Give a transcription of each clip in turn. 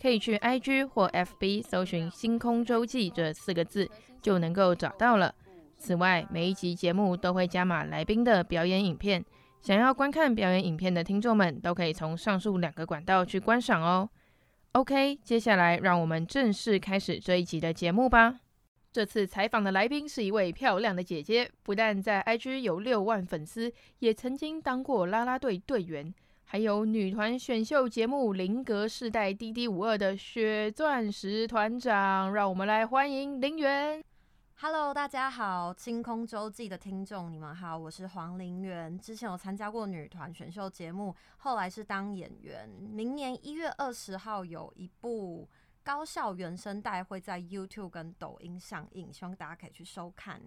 可以去 IG 或 FB 搜寻“星空周记”这四个字，就能够找到了。此外，每一集节目都会加码来宾的表演影片，想要观看表演影片的听众们，都可以从上述两个管道去观赏哦。OK，接下来让我们正式开始这一集的节目吧。这次采访的来宾是一位漂亮的姐姐，不但在 IG 有六万粉丝，也曾经当过啦啦队队员。还有女团选秀节目《林格世代 DD 五二》的血钻石团长，让我们来欢迎林媛。Hello，大家好，清空周记的听众，你们好，我是黄林媛。之前有参加过女团选秀节目，后来是当演员。明年一月二十号有一部高校原声带会在 YouTube 跟抖音上映，希望大家可以去收看。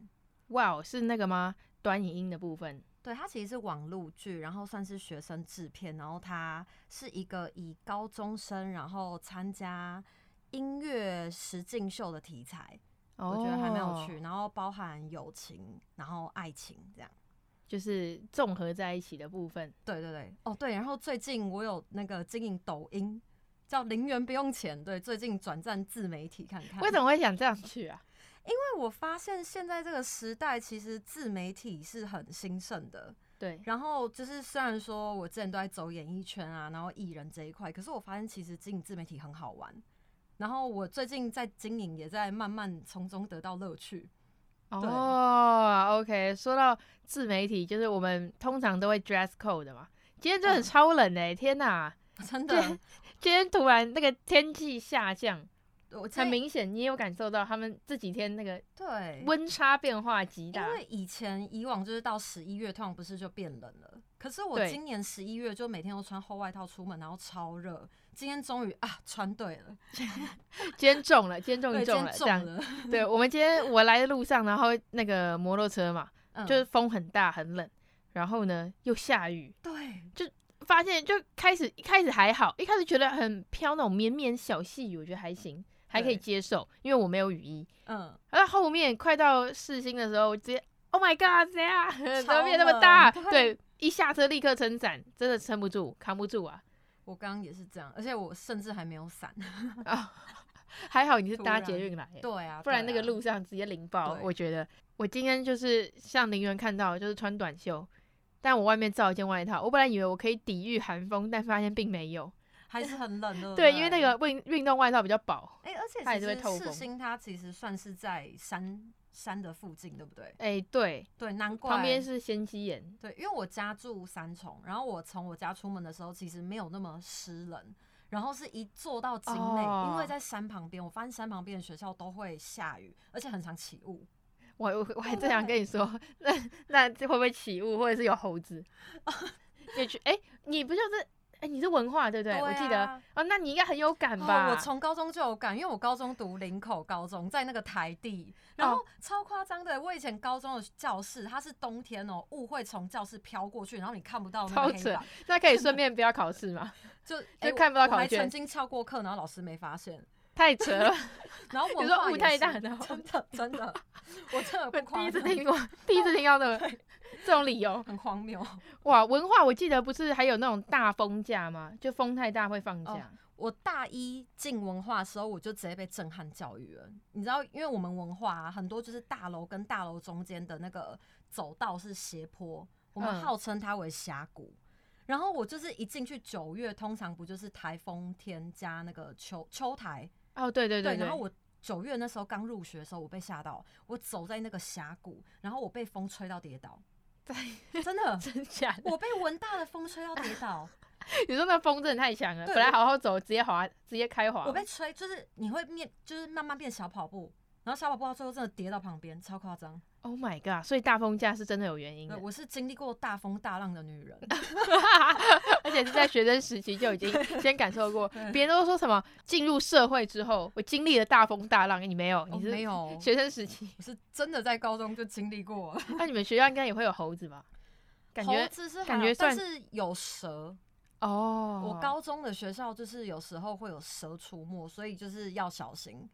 哇哦，是那个吗？短影音的部分。对，它其实是网络剧，然后算是学生制片，然后它是一个以高中生然后参加音乐实境秀的题材，哦，我觉得还蛮有趣，然后包含友情，然后爱情这样，就是综合在一起的部分。对对对，哦对，然后最近我有那个经营抖音，叫零元不用钱，对，最近转战自媒体看看。为什么会想这样去啊？因为我发现现在这个时代，其实自媒体是很兴盛的。对，然后就是虽然说我之前都在走演艺圈啊，然后艺人这一块，可是我发现其实经营自媒体很好玩。然后我最近在经营，也在慢慢从中得到乐趣。哦，OK，说到自媒体，就是我们通常都会 dress code 的嘛。今天真的超冷哎、欸嗯，天哪！真的，今天突然那个天气下降。很明显，你也有感受到他们这几天那个对温差变化极大。因为以前以往就是到十一月，突然不是就变冷了。可是我今年十一月就每天都穿厚外套出门，然后超热。今天终于啊穿对了，今天中了，今天终于中了，中了。对，我们今天我来的路上，然后那个摩托车嘛，嗯、就是风很大很冷，然后呢又下雨，对，就发现就开始一开始还好，一开始觉得很飘那种绵绵小细雨，我觉得还行。还可以接受，因为我没有雨衣。嗯，而后面快到四星的时候，我直接 Oh my God，怎样 怎么变那么大？对，一下车立刻撑伞，真的撑不住，扛不住啊！我刚刚也是这样，而且我甚至还没有伞啊。还好你是搭捷运来，对啊，不然那个路上直接淋爆。我觉得我今天就是像林园看到，就是穿短袖，但我外面罩一件外套。我本来以为我可以抵御寒风，但发现并没有。还是很冷的，对，因为那个运运动外套比较薄，哎、欸，而且其实世新它其实算是在山山的附近，对不对？哎、欸，对对，难怪旁边是仙溪岩，对，因为我家住三重，然后我从我家出门的时候，其实没有那么湿冷，然后是一坐到景美、哦，因为在山旁边，我发现山旁边的学校都会下雨，而且很常起雾。我我我还正想跟你说，那那这会不会起雾，或者是有猴子？你去，哎，你不就是？哎、欸，你是文化对不对？对、啊？我记得哦，那你应该很有感吧？哦、我从高中就有感，因为我高中读林口高中，在那个台地，然后超夸张的。我以前高中的教室，它是冬天哦，雾会从教室飘过去，然后你看不到那个黑板。超扯！那可以顺 便不要考试吗？就就看不到考卷。还曾经翘过课，然后老师没发现，太扯了。然后我说雾太大，然后真的真的，我真的不夸张。第一次听过，第一次听到的。这种理由很荒谬哇！文化我记得不是还有那种大风假吗？就风太大会放假。哦，我大一进文化的时候，我就直接被震撼教育了。你知道，因为我们文化啊，很多就是大楼跟大楼中间的那个走道是斜坡，我们号称它为峡谷。嗯。然后我就是一进去九月，通常不就是台风天加那个秋秋台？哦，对对对，对，对。然后我九月那时候刚入学的时候，我被吓到，我走在那个峡谷，然后我被风吹到跌倒。对，真的，真假的？我被文大的风吹到跌倒。你说那风真的太强了，本来好好走，直接滑，直接开滑。我被吹，就是你会变，就是慢慢变小跑步，然后小跑步到最后真的跌到旁边，超夸张。Oh my god！所以大风假是真的有原因的。我是经历过大风大浪的女人，而且是在学生时期就已经先感受过。别人都说什么进入社会之后，我经历了大风大浪，你没有？你是没有？学生时期，我是真的在高中就经历过。那你们学校应该也会有猴子吧？感觉猴子是感觉算是有蛇哦。我高中的学校就是有时候会有蛇出没，所以就是要小心，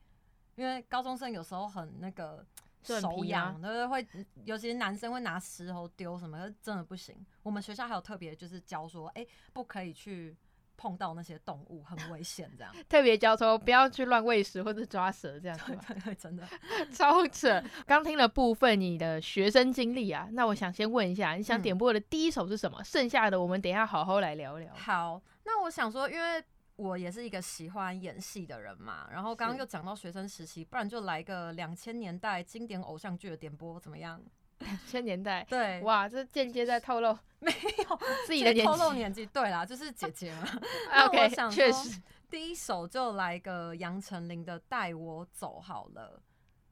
因为高中生有时候很那个。手痒，对不对？会，尤其是男生会拿石头丢什么，真的不行。我们学校还有特别就是教说，哎、欸，不可以去碰到那些动物，很危险，这样。特别教说不要去乱喂食或者抓蛇，这样。对对对，真的 超扯。刚听了部分你的学生经历啊，那我想先问一下，你想点播的第一首是什么？嗯、剩下的我们等一下好好来聊聊。好，那我想说，因为。我也是一个喜欢演戏的人嘛，然后刚刚又讲到学生时期，不然就来个两千年代经典偶像剧的点播怎么样？两千年代，对，哇，这间接在透露 没有自己的年纪，透露年纪，对啦，就是姐姐嘛。OK，确实，第一首就来个杨丞琳的《带我走》好了。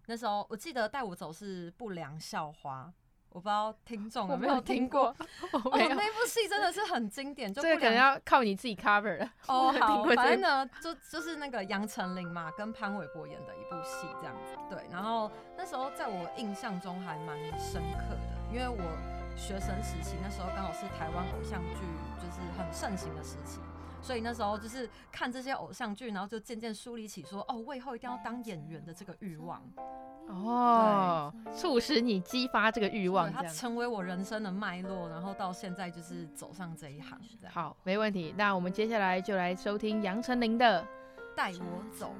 那时候我记得《带我走》是不良校花。我不知道听众有没有听过，哦，那部戏真的是很经典，就这个可能要靠你自己 cover 了。哦，好，反正呢，就就是那个杨丞琳嘛，跟潘玮柏演的一部戏这样子。对，然后那时候在我印象中还蛮深刻的，因为我学生时期那时候刚好是台湾偶像剧就是很盛行的时期，所以那时候就是看这些偶像剧，然后就渐渐梳理起说，哦，我以后一定要当演员的这个欲望。哦，促使你激发这个欲望，它成为我人生的脉络，然后到现在就是走上这一行。好，没问题。那我们接下来就来收听杨丞琳的《带我走》。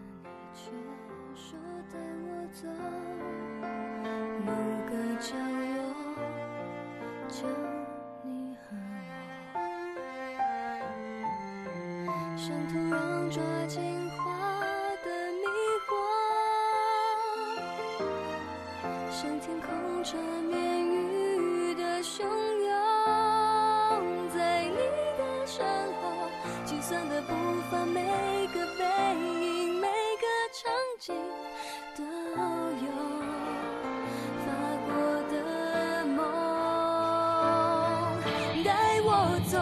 像土壤抓紧花的迷惑像天空缠绵雨的汹涌在你的身后计算的步伐每个背影每个场景都有发过的梦。带我走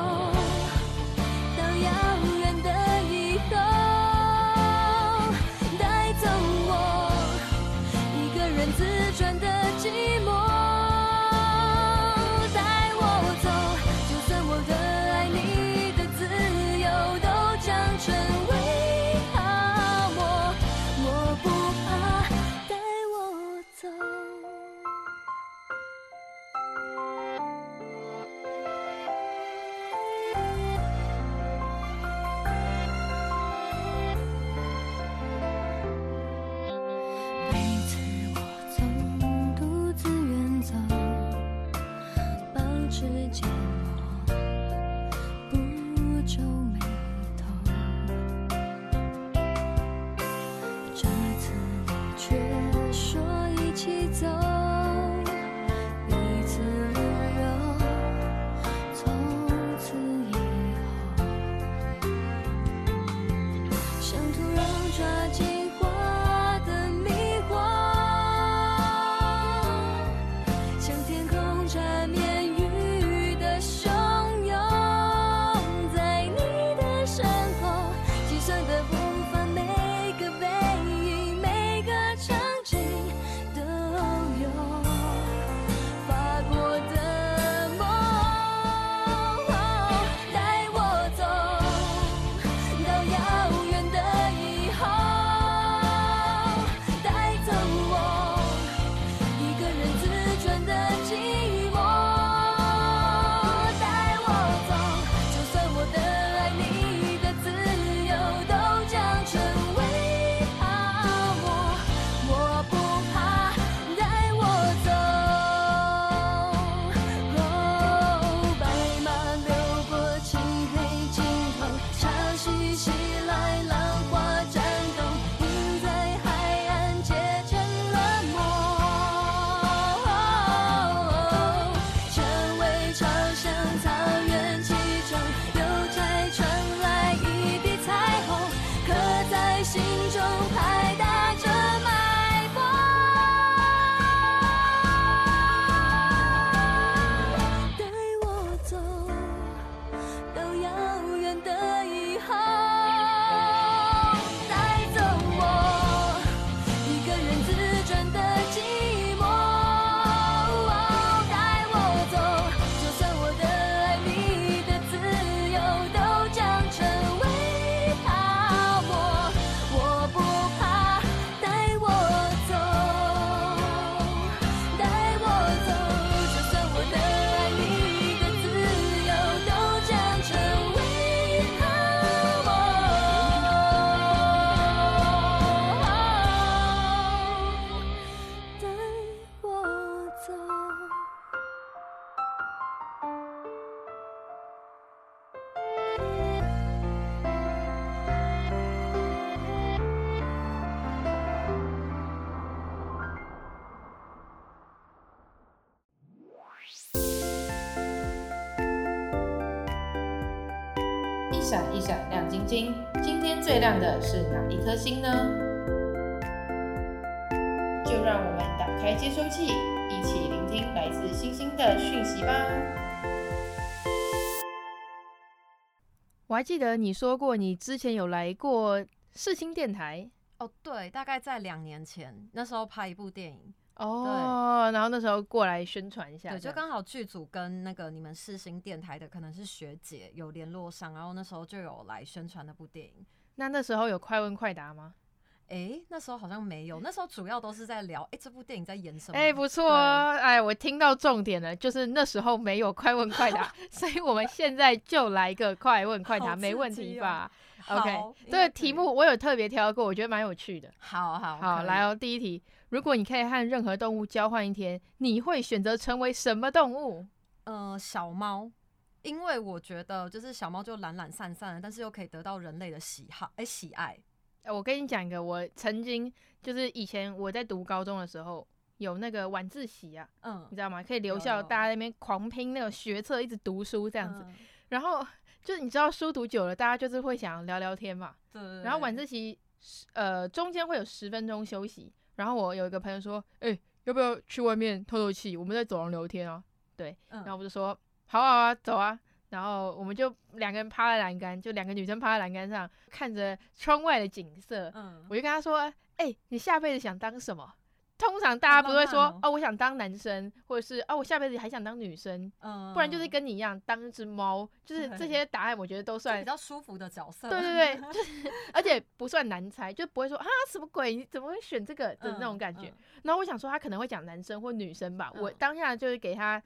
闪一闪亮晶晶。今天最亮的是哪一颗星呢？就让我们打开接收器，一起聆听来自星星的讯息吧。我还记得你说过，你之前有来过世星电台哦，对，大概在两年前，那时候拍一部电影哦，然后那时候过来宣传一下，对，就刚好剧组跟那个你们世新电台的可能是学姐有联络上，然后那时候就有来宣传那部电影。那那时候有快问快答吗？哎、欸，那时候好像没有，那时候主要都是在聊，哎、欸，这部电影在演什么？哎、欸，不错哎，我听到重点了，就是那时候没有快问快答，所以我们现在就来一个快问快答，哦、没问题吧？OK，这个题目我有特别挑过，我觉得蛮有趣的。好好好，来哦，第一题，如果你可以和任何动物交换一天，你会选择成为什么动物？呃，小猫，因为我觉得就是小猫就懒懒散散的，但是又可以得到人类的喜好，哎、欸，喜爱。我跟你讲一个，我曾经就是以前我在读高中的时候，有那个晚自习啊，嗯，你知道吗？可以留校，大家在那边狂拼那个学测，一直读书这样子。嗯、然后就是你知道书读久了，大家就是会想聊聊天嘛。对。然后晚自习，呃，中间会有十分钟休息。然后我有一个朋友说，哎、欸，要不要去外面透透气？我们在走廊聊天啊。对。然后我就说，好好啊，走啊。然后我们就两个人趴在栏杆，就两个女生趴在栏杆上，看着窗外的景色。嗯，我就跟他说：“哎、欸，你下辈子想当什么？”通常大家不会说：“哦，哦，我想当男生，或者是哦，我下辈子还想当女生。”嗯，不然就是跟你一样当一只猫，就是这些答案，我觉得都算比较舒服的角色。对对对，就是而且不算难猜，就不会说啊什么鬼，你怎么会选这个的那种感觉。嗯嗯、然后我想说，他可能会讲男生或女生吧。嗯、我当下就是给他。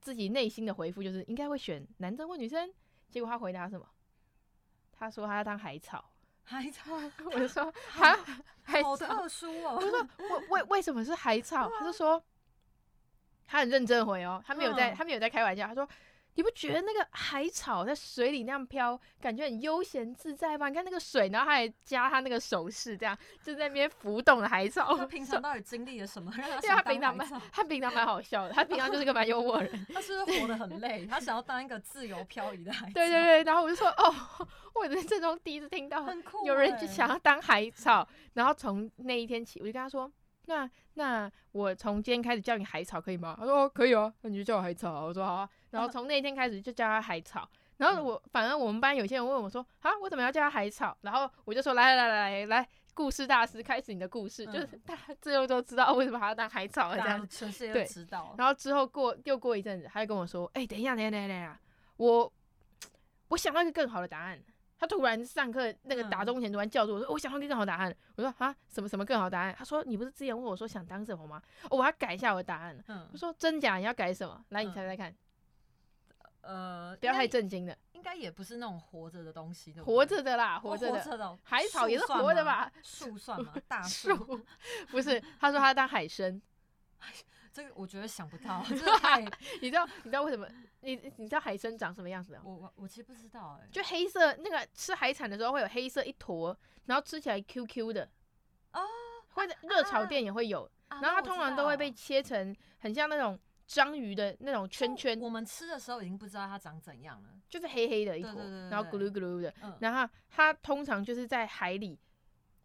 自己内心的回复就是应该会选男生或女生，结果他回答什么？他说他要当海草，海草。我就说海海草好特殊哦。我说为为为什么是海草？他就说他很认真回哦，他没有在他没有在开玩笑，他说。你不觉得那个海草在水里那样飘，感觉很悠闲自在吗？你看那个水，然后他还加他那个手势，这样就在那边浮动的海草。他平常到底经历了什么？让他对他平常蛮他平常蛮好笑的，他平常就是个蛮幽默的人。他是不是活得很累？他想要当一个自由漂移的海草。对对对，然后我就说哦，我人生中第一次听到有人就想要当海草，然后从那一天起，我就跟他说。那那我从今天开始叫你海草可以吗？他说、哦、可以哦、啊，那你就叫我海草。我说好啊。然后从那一天开始就叫他海草。然后我反正我们班有些人问我说啊，我怎么要叫他海草？然后我就说来来来来来，故事大师开始你的故事，嗯、就是大家最后都知道为什么他要当海草了这样。全世界都知道。然后之后过又过一阵子，他就跟我说，哎、欸，等一下等一下等一下，我我想到一个更好的答案。他突然上课那个打钟前突然叫住我说：“我想到一个更好答案。”我说：“啊，什么什么更好答案？”他说：“你不是之前问我说想当什么吗？”哦，我要改一下我的答案。嗯，我说：“真假？你要改什么？来，你猜猜看。”呃，不要太震惊的。应该也不是那种活着的东西，活着的啦，活着的。海草也是活的吧？树算吗？大树 不是。他说他当海参。这个我觉得想不到，这个太 你知道你知道为什么？你你知道海参长什么样子吗？我我我其实不知道哎、欸，就黑色那个吃海产的时候会有黑色一坨，然后吃起来 Q Q 的哦，或者热炒店也会有，啊、然后它通常都会被切成很像那种章鱼的那种圈圈。我们吃的时候已经不知道它长怎样了，就是黑黑的一坨，然后咕噜咕噜的，嗯、然后它通常就是在海里。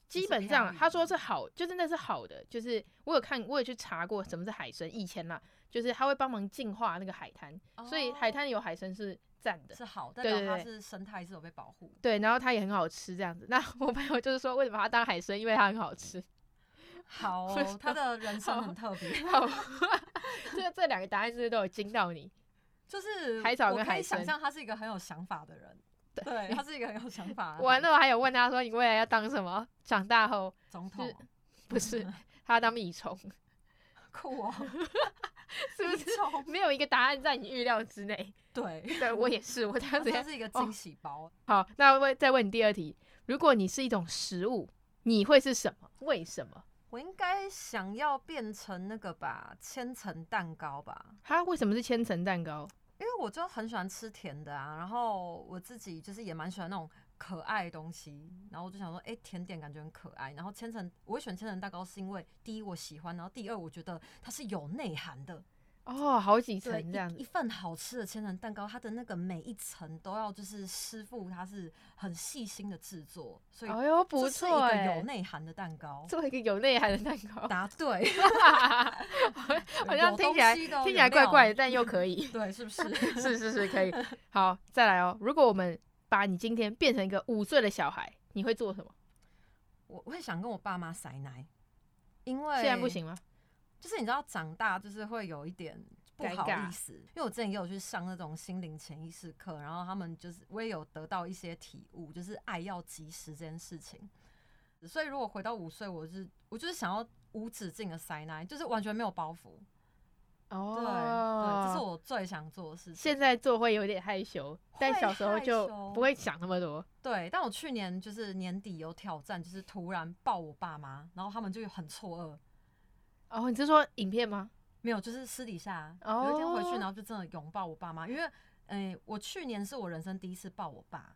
基本上他说是好，就是那是好的，就是我有看，我有去查过什么是海参。以前嘛，就是他会帮忙净化那个海滩，哦、所以海滩有海参是赞的，是好，代表它是生态是有被保护。对，然后它也很好吃这样子。那我朋友就是说，为什么他当海参？因为它很好吃。好、哦，他的人生很特别。好，这这两个答案是不是都有惊到你？就是海草跟海参，想象他是一个很有想法的人。对，他是一个很有想法。完了，我还有问他说：“你未来要当什么？长大后总统？不是，他要当米虫。酷哦，是不是？没有一个答案在你预料之内。对，对我也是。我当时他是一个惊喜包。好，那我再问你第二题：如果你是一种食物，你会是什么？为什么？我应该想要变成那个吧，千层蛋糕吧。它为什么是千层蛋糕？因为我就很喜欢吃甜的啊，然后我自己就是也蛮喜欢那种可爱的东西，然后我就想说，哎、甜点感觉很可爱，然后千层，我会选千层蛋糕是因为第一我喜欢，然后第二我觉得它是有内涵的。哦，好几层这样子一，一份好吃的千层蛋糕，它的那个每一层都要就是师傅他是很细心的制作，所以哎呦不错哎，一个有内涵的蛋糕，做一个有内涵的蛋糕，答对，好像听起来听起来怪怪的，但又可以，对，是不是？是是是，可以。好，再来哦，如果我们把你今天变成一个五岁的小孩，你会做什么？我我会想跟我爸妈塞奶，因为现在不行吗？就是你知道长大就是会有一点不好意思，因为我之前也有去上那种心灵潜意识课，然后他们就是我也有得到一些体悟，就是爱要及时这件事情。所以如果回到五岁，我是我就是想要无止境的塞奶，就是完全没有包袱。哦，对对，这是我最想做的事情。现在做会有点害羞，但小时候就不会想那么多。对，但我去年就是年底有挑战，就是突然抱我爸妈，然后他们就很错愕。哦，你是说影片吗？没有，就是私底下、oh. 有一天回去，然后就真的拥抱我爸妈。因为，诶、欸，我去年是我人生第一次抱我爸，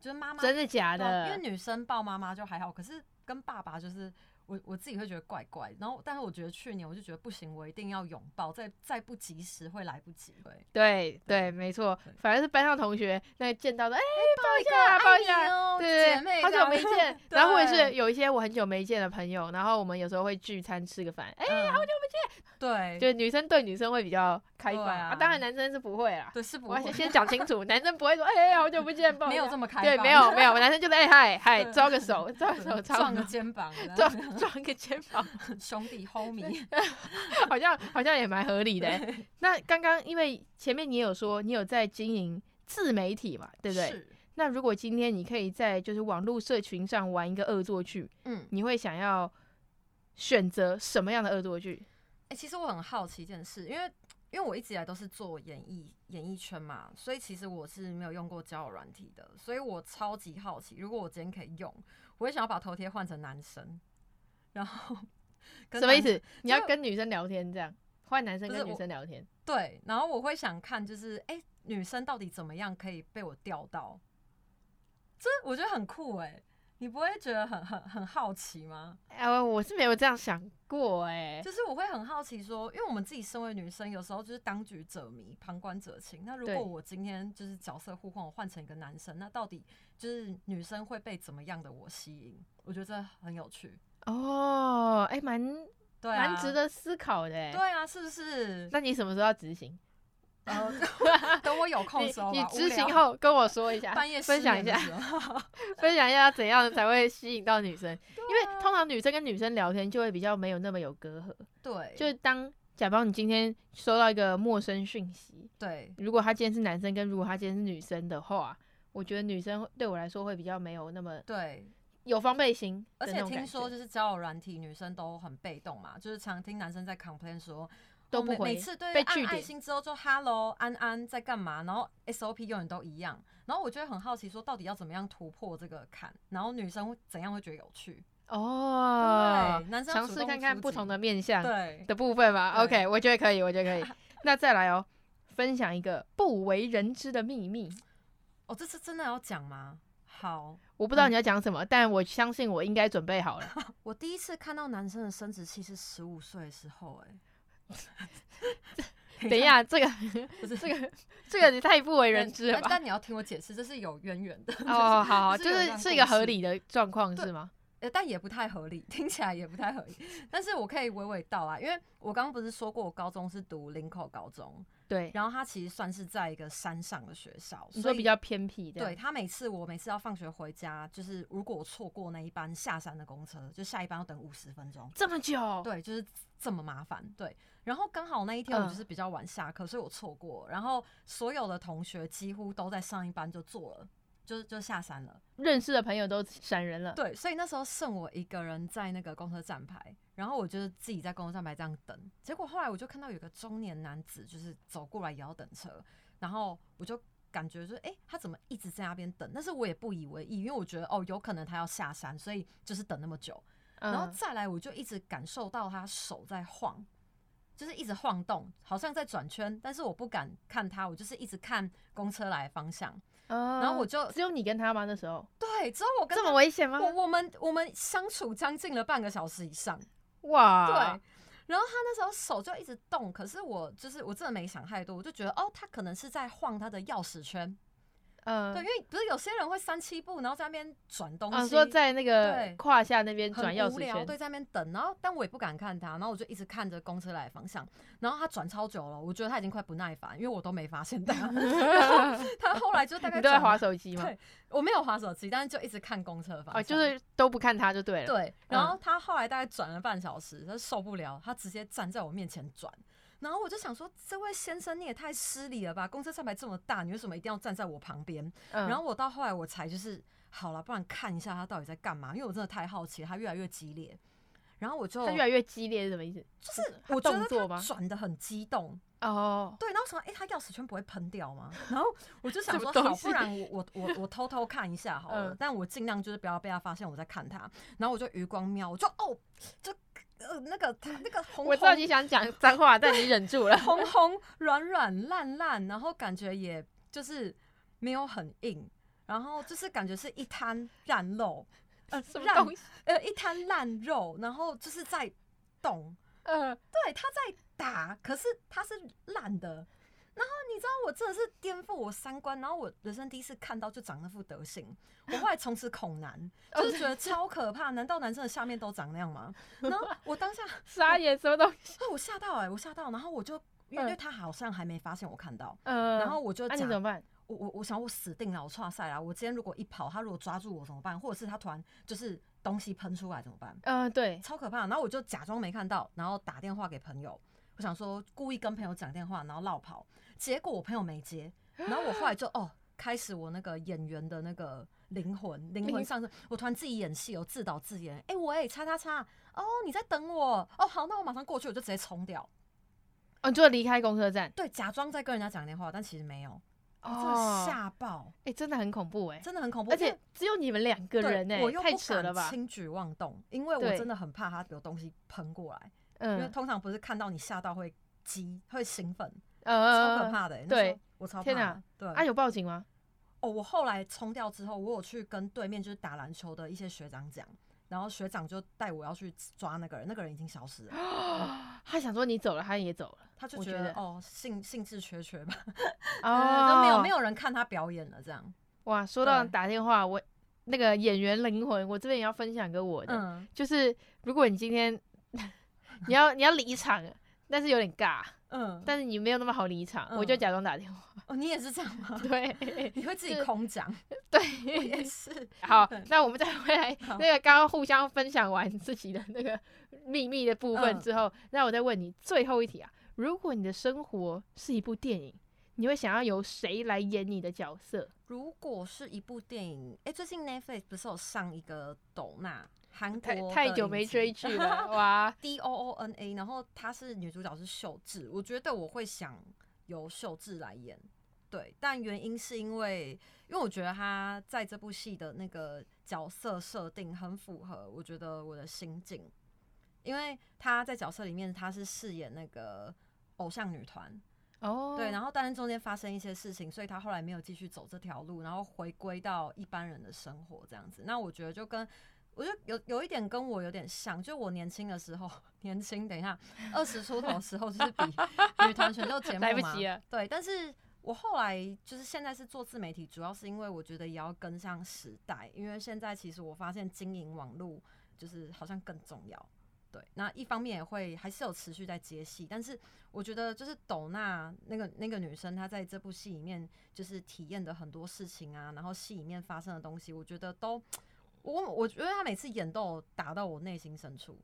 就是妈妈。真的假的？因为女生抱妈妈就还好，可是跟爸爸就是。我我自己会觉得怪怪，然后但是我觉得去年我就觉得不行，我一定要拥抱，再再不及时会来不及。对对对，没错，反而是班上同学那见到的，哎、欸，抱一下，抱一下，对对对，对，好久没见。然后或者是有一些我很久没见的朋友，然后我们有时候会聚餐吃个饭，哎、欸，好久不见。对，就女生对女生会比较开放啊，当然男生是不会啦。对，是不会。我先讲清楚，男生不会说，哎，好久不见，抱。没有这么开放。对，没有没有，男生就是哎嗨嗨，抓个手，抓个手，撞个肩膀，撞撞个肩膀。兄弟，homie，好像好像也蛮合理的。那刚刚因为前面你有说你有在经营自媒体嘛，对不对？那如果今天你可以在就是网络社群上玩一个恶作剧，嗯，你会想要选择什么样的恶作剧？哎、欸，其实我很好奇一件事，因为因为我一直以来都是做演艺演艺圈嘛，所以其实我是没有用过交友软体的，所以我超级好奇，如果我今天可以用，我会想要把头贴换成男生。然后 什么意思？你要跟女生聊天这样，换男生跟女生聊天？对。然后我会想看，就是哎、欸，女生到底怎么样可以被我钓到？这我觉得很酷哎、欸，你不会觉得很很很好奇吗？哎、呃，我是没有这样想过哎、欸，就是我会很好奇说，因为我们自己身为女生，有时候就是当局者迷，旁观者清。那如果我今天就是角色互换，我换成一个男生，那到底就是女生会被怎么样的我吸引？我觉得这很有趣。哦，哎、欸，蛮蛮、啊、值得思考的，对啊，是不是？那你什么时候要执行？呃，等我有空的时候，你执行后跟我说一下，半夜分享一下，分享一下怎样才会吸引到女生？啊、因为通常女生跟女生聊天就会比较没有那么有隔阂。对，就是当假装你今天收到一个陌生讯息，对，如果他今天是男生，跟如果他今天是女生的话，我觉得女生对我来说会比较没有那么对。有防备心，而且听说就是交友软体女生都很被动嘛，就是常听男生在 complain 说都不回，每次对按爱心之后就 hello 安安在干嘛，然后 SOP 永远都一样，然后我就会很好奇说到底要怎么样突破这个坎，然后女生怎样会觉得有趣？哦，对，男生尝试看看不同的面相对。的部分吧。OK，我觉得可以，我觉得可以。那再来哦，分享一个不为人知的秘密。哦，这次真的要讲吗？好，我不知道你要讲什么，嗯，但我相信我应该准备好了。我第一次看到男生的生殖器是十五岁的时候，哎，等一下，这个不是这个，这个你太不为人知了吧？但，但你要听我解释，这是有渊源的。哦，好，好，就是是一个合理的状况是吗？呃，但也不太合理，听起来也不太合理。但是我可以娓娓道来，因为我刚刚不是说过，我高中是读林口高中。对，然后他其实算是在一个山上的学校，所以，所以比较偏僻。对，他每次我每次要放学回家，就是如果我错过那一班下山的公车，就下一班要等五十分钟，这么久？对，就是这么麻烦。对，然后刚好那一天我就是比较晚下课，嗯，所以我错过。然后所有的同学几乎都在上一班就坐了。就就下山了，认识的朋友都闪人了。对，所以那时候剩我一个人在那个公车站牌，然后我就自己在公车站牌这样等。结果后来我就看到有个中年男子就是走过来也要等车，然后我就感觉说，哎、欸，他怎么一直在那边等？但是我也不以为意，因为我觉得哦，有可能他要下山，所以就是等那么久。然后再来，我就一直感受到他手在晃，就是一直晃动，好像在转圈，但是我不敢看他，我就是一直看公车来的方向。然后我就只有你跟他吗？那时候对，只有我跟他。这么危险吗？我我们我们相处将近了半个小时以上，哇！对，然后他那时候手就一直动，可是我就是我真的没想太多，我就觉得哦，他可能是在晃他的钥匙圈。嗯，对，因为不是有些人会三七步，然后在那边转东西，啊、说在那个胯下那边转钥匙圈，对，在那边等，然后但我也不敢看他，然后我就一直看着公车来的方向，然后他转超久了，我觉得他已经快不耐烦，因为我都没发现他，然后他后来就大概 你都在滑手机吗？对，我没有划手机，但是就一直看公车方向，哦，就是都不看他就对了，对，然后他后来大概转了半小时，他受不了，他直接站在我面前转。然后我就想说，这位先生你也太失礼了吧！公车站牌这么大，你为什么一定要站在我旁边？嗯、然后我到后来我才就是好了，不然看一下他到底在干嘛，因为我真的太好奇，他越来越激烈。然后我就他越来越激烈是什么意思？就是我觉得他转的很激动哦。对，然后说，哎，他钥匙圈不会喷掉吗？然后我就想说，好，不然我我我我偷偷看一下好了，嗯、但我尽量就是不要被他发现我在看他。然后我就余光瞄，我就哦，就。呃，那个他那个红，红，我知道你想讲脏话，但你忍住了。红红软软烂烂，然后感觉也就是没有很硬，然后就是感觉是一滩烂肉，呃，什么东西？呃，一滩烂肉，然后就是在动，呃，对，他在打，可是他是烂的。然后你知道我真的是颠覆我三观，然后我人生第一次看到就长那副德行，我后来从此恐男，就是觉得超可怕。难道男生的下面都长那样吗？然后我当下 傻眼，什么东西？我吓到哎、欸，我吓到，然后我就因为他好像还没发现我看到，嗯，然后我就讲，怎么办？我我我想我死定了，我剉赛了。我今天如果一跑，他如果抓住我怎么办？或者是他突然就是东西喷出来怎么办？嗯，对，超可怕。然后我就假装没看到，然后打电话给朋友，我想说故意跟朋友讲电话，然后绕跑。结果我朋友没接，然后我后来就哦，开始我那个演员的那个灵魂，灵魂上升，我突然自己演戏，我自导自演。哎，喂，叉叉叉，哦，你在等我？哦，好，那我马上过去，我就直接冲掉。哦，你就离开公车站？对，假装在跟人家讲电话，但其实没有。哦，吓爆！哎，真的很恐怖哎，真的很恐怖，而且只有你们两个人哎，我又太扯了吧？轻举妄动，因为我真的很怕他有东西喷过来。嗯，因为通常不是看到你吓到会激会兴奋。呃，超可怕的、欸，对，我超怕。天哪，对，啊，有报警吗？哦，我后来冲掉之后，我有去跟对面就是打篮球的一些学长讲，然后学长就带我要去抓那个人，那个人已经消失了。哦、他想说你走了，他也走了，他就觉得，觉得哦，兴兴致缺缺吧，哦，就没有没有人看他表演了，这样。哇，说到打电话，我那个演员灵魂，我这边也要分享给我的，嗯、就是如果你今天你要你要离场，但是有点尬。嗯，但是你没有那么好离场，嗯、我就假装打电话。哦，你也是这样吗？对，你会自己空讲。对，我也是。好，那我们再回来那个刚刚互相分享完自己的那个秘密的部分之后，嗯、那我再问你最后一题啊：如果你的生活是一部电影，你会想要由谁来演你的角色？如果是一部电影，哎、欸，最近 Netflix 不是有上一个斗娜？韩国太久没追剧了哇，D O O N A，然后她是女主角是秀智，我觉得我会想由秀智来演，对，但原因是因为因为我觉得她在这部戏的那个角色设定很符合，我觉得我的心境，因为她在角色里面她是饰演那个偶像女团哦，对，然后但是中间发生一些事情，所以他后来没有继续走这条路，然后回归到一般人的生活这样子，那我觉得就跟。我觉得有有一点跟我有点像，就我年轻的时候，年轻，等一下，二十出头的时候就是比 女团选秀节目嘛，来不及了。对，但是我后来就是现在是做自媒体，主要是因为我觉得也要跟上时代，因为现在其实我发现经营网络就是好像更重要。对，那一方面也会还是有持续在接戏，但是我觉得就是斗娜那个那个女生，她在这部戏里面就是体验的很多事情啊，然后戏里面发生的东西，我觉得都。我我觉得她每次演都有打到我内心深处，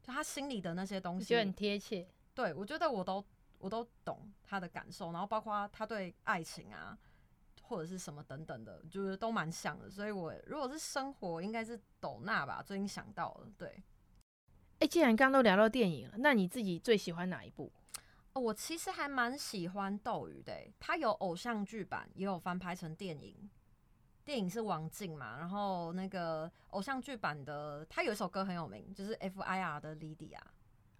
就她心里的那些东西，就很贴切。对，我觉得我都我都懂她的感受，然后包括她对爱情啊，或者是什么等等的，就是都蛮像的。所以我如果是生活，应该是斗娜吧，最近想到了。对，哎、既然刚刚都聊到电影了，那你自己最喜欢哪一部？哦，我其实还蛮喜欢斗鱼的，它有偶像剧版，也有翻拍成电影。电影是王静嘛，然后那个偶像剧版的，它有一首歌很有名，就是 F.I.R. 的 Lydia。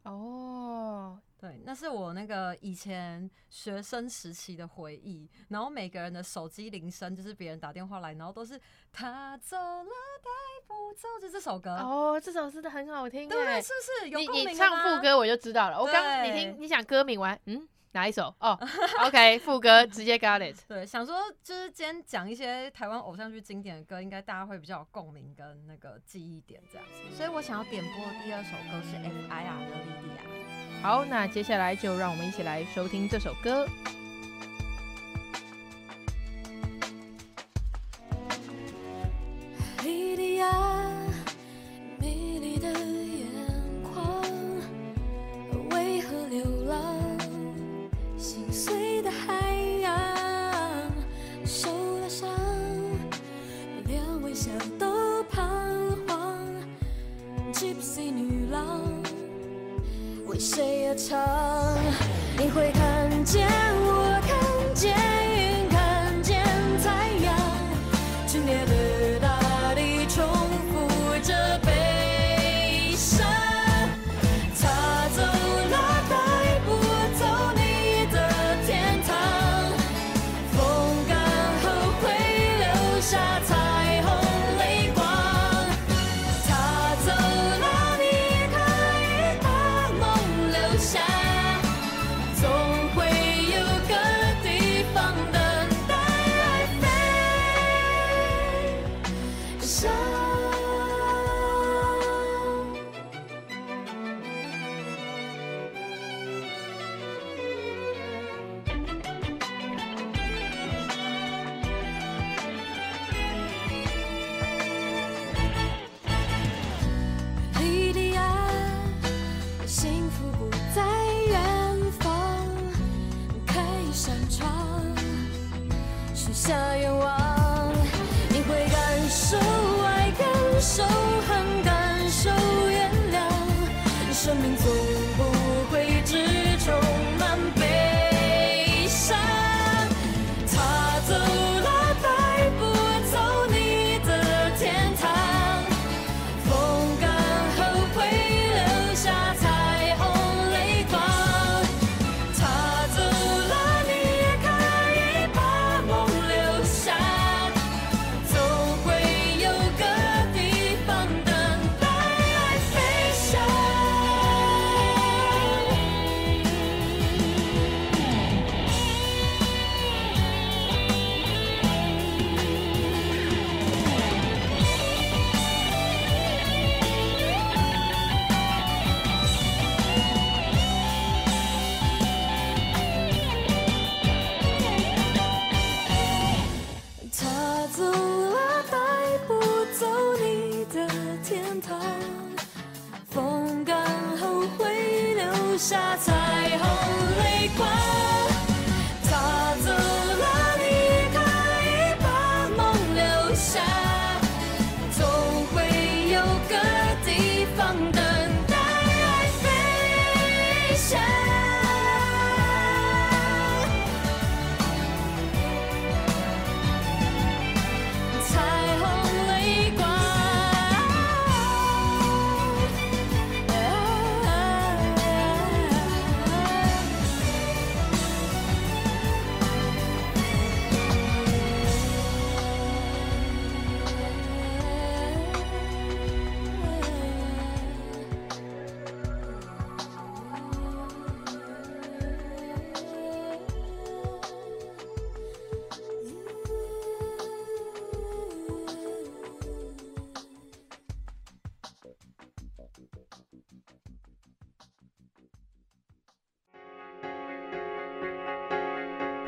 哦，对，那那是我那个以前学生时期的回忆。然后每个人的手机铃声就是别人打电话来，然后都是他走了带不走，就这首歌。哦，这首真的很好听，对，是不是？有共鸣？你你唱副歌我就知道了。我刚你听你讲歌名完，嗯。哪一首？哦、oh,，OK，副歌直接 got it。对，想说就是今天讲一些台湾偶像剧经典的歌，应该大家会比较有共鸣跟那个记忆点这样子。所以我想要点播的第二首歌是 F.I.R. 的《莉莉亚》。好，那接下来就让我们一起来收听这首歌。gypsy 女郎，为谁而唱？你会。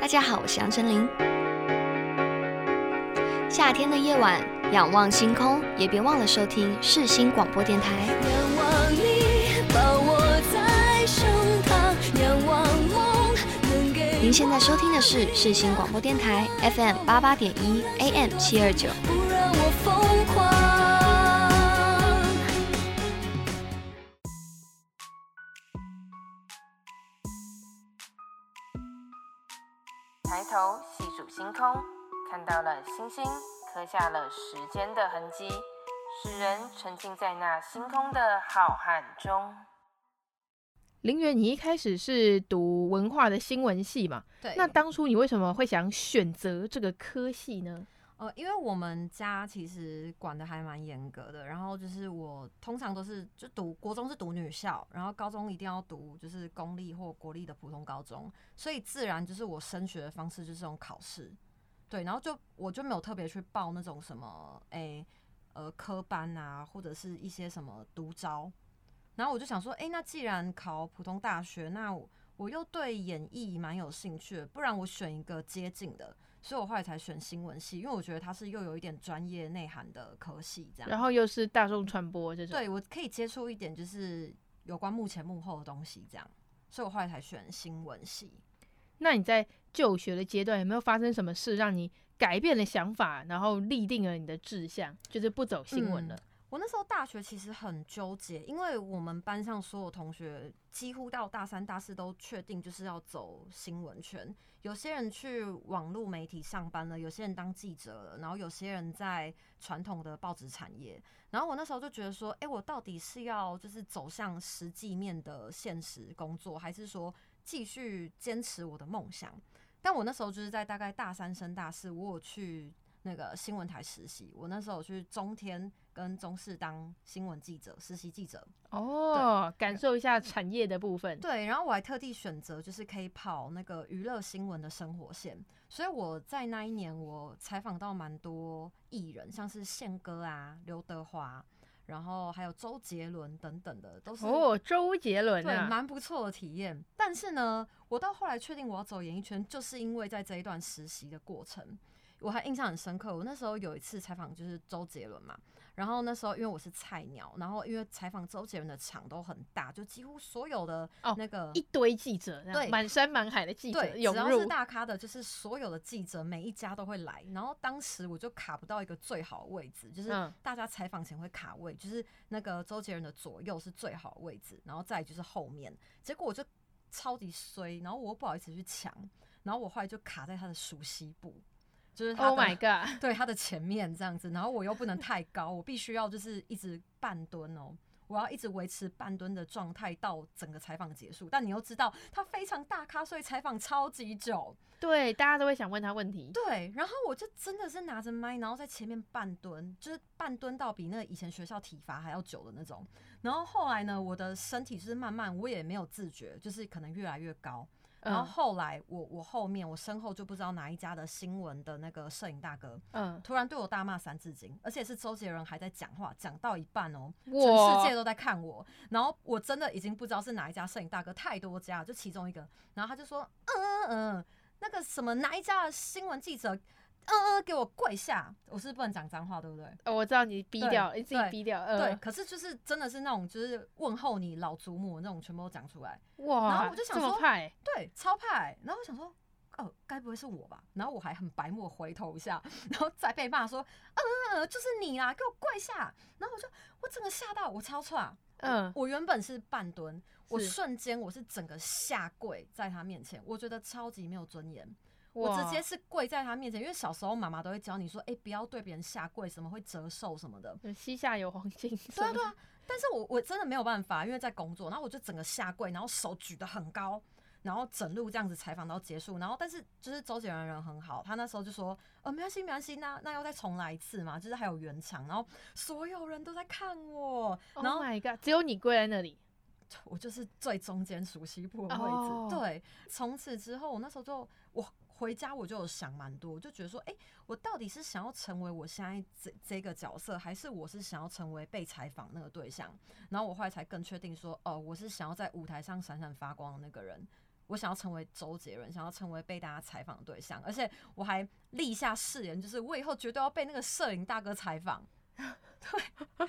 大家好，我是杨丞琳。夏天的夜晚，仰望星空，也别忘了收听世新广播电台。你，抱我在手旁，仰望梦。您现在收听的是世新广播电台 FM 八八点一 AM 七二九。痕迹，使人沉浸在那星空的浩瀚中。林媛，你一开始是读文化的新闻系嘛？对。那当初你为什么会想选择这个科系呢？呃，因为我们家其实管的还蛮严格的，然后就是我通常都是就读国中是读女校，然后高中一定要读就是公立或国立的普通高中，所以自然就是我升学的方式就是用考试，对，然后就我就没有特别去报那种什么诶、欸、呃科班啊，或者是一些什么独招。然后我就想说，哎、欸，那既然考普通大学，那我，我又对演艺蛮有兴趣的，不然我选一个接近的，所以我后来才选新闻系，因为我觉得它是又有一点专业内涵的科系，这样。然后又是大众传播这种。对，我可以接触一点就是有关幕前幕后的东西，这样，所以我后来才选新闻系。那你在就学的阶段有没有发生什么事让你改变了想法，然后立定了你的志向，就是不走新闻了？嗯我那时候大学其实很纠结，因为我们班上所有同学几乎到大三、大四都确定就是要走新闻圈。有些人去网络媒体上班了，有些人当记者了，然后有些人在传统的报纸产业。然后我那时候就觉得说，哎，我到底是要就是走向实际面的现实工作，还是说继续坚持我的梦想？但我那时候就是在大概大三升大四，我有去那个新闻台实习。我那时候去中天。跟中视当新闻记者、实习记者哦，感受一下产业的部分。对，然后我还特地选择就是可以跑那个娱乐新闻的生活线，所以我在那一年我采访到蛮多艺人，像是宪哥啊、刘德华，然后还有周杰伦等等的，都是哦，周杰伦、啊、对，蛮不错的体验。但是呢，我到后来确定我要走演艺圈，就是因为在这一段实习的过程，我还印象很深刻。我那时候有一次采访就是周杰伦嘛。然后那时候因为我是菜鸟，然后因为采访周杰伦的场都很大，就几乎所有的那个、哦、一堆记者，对，满山满海的记者，对，只要是大咖的，就是所有的记者每一家都会来。然后当时我就卡不到一个最好的位置，就是大家采访前会卡位，就是那个周杰伦的左右是最好的位置，然后再就是后面。结果我就超级衰，然后我又不好意思去抢，然后我后来就卡在他的熟悉部。就是 Oh my God，对他的前面这样子，然后我又不能太高，我必须要就是一直半蹲哦，我要一直维持半蹲的状态到整个采访结束。但你又知道他非常大咖，所以采访超级久。对，大家都会想问他问题。对，然后我就真的是拿着麦，然后在前面半蹲，就是半蹲到比那个以前学校体罚还要久的那种。然后后来呢，我的身体就是慢慢，我也没有自觉，就是可能越来越高。然后后来我我后面我身后就不知道哪一家的新闻的那个摄影大哥，嗯，突然对我大骂三字经，而且是周杰伦还在讲话，讲到一半哦，全世界都在看我，然后我真的已经不知道是哪一家摄影大哥，太多家，就其中一个，然后他就说，嗯嗯嗯，那个什么哪一家的新闻记者。嗯嗯，给我跪下！我是不能讲脏话，对不对？哦，我知道你逼掉，你自己逼掉。对，呃、可是就是真的是那种，就是问候你老祖母那种，全部都讲出来。哇！然后我就想说，派？对，超派。然后我想说，哦，该不会是我吧？然后我还很白目回头一下，然后再被骂说，嗯嗯嗯，就是你啦，给我跪下！然后我就，我整个吓到，我超错。嗯，我原本是半蹲，我瞬间我是整个下跪在他面前，我觉得超级没有尊严。我直接是跪在他面前，因为小时候妈妈都会教你说，哎、欸，不要对别人下跪，什么会折寿什么的。膝下有黄金。对啊对啊，但是我我真的没有办法，因为在工作，然后我就整个下跪，然后手举得很高，然后整路这样子采访到结束，然后但是就是周杰伦人很好，他那时候就说，呃，没关系没关系，那那要再重来一次嘛，就是还有原场，然后所有人都在看我，然后 Oh my God，只有你跪在那里，我就是最中间熟悉部的位置。Oh. 对，从此之后，我那时候就我。回家我就有想蛮多，我就觉得说，哎、欸，我到底是想要成为我现在这这个角色，还是我是想要成为被采访那个对象？然后我后来才更确定说，哦，我是想要在舞台上闪闪发光的那个人，我想要成为周杰伦，想要成为被大家采访的对象，而且我还立下誓言，就是我以后绝对要被那个摄影大哥采访。对，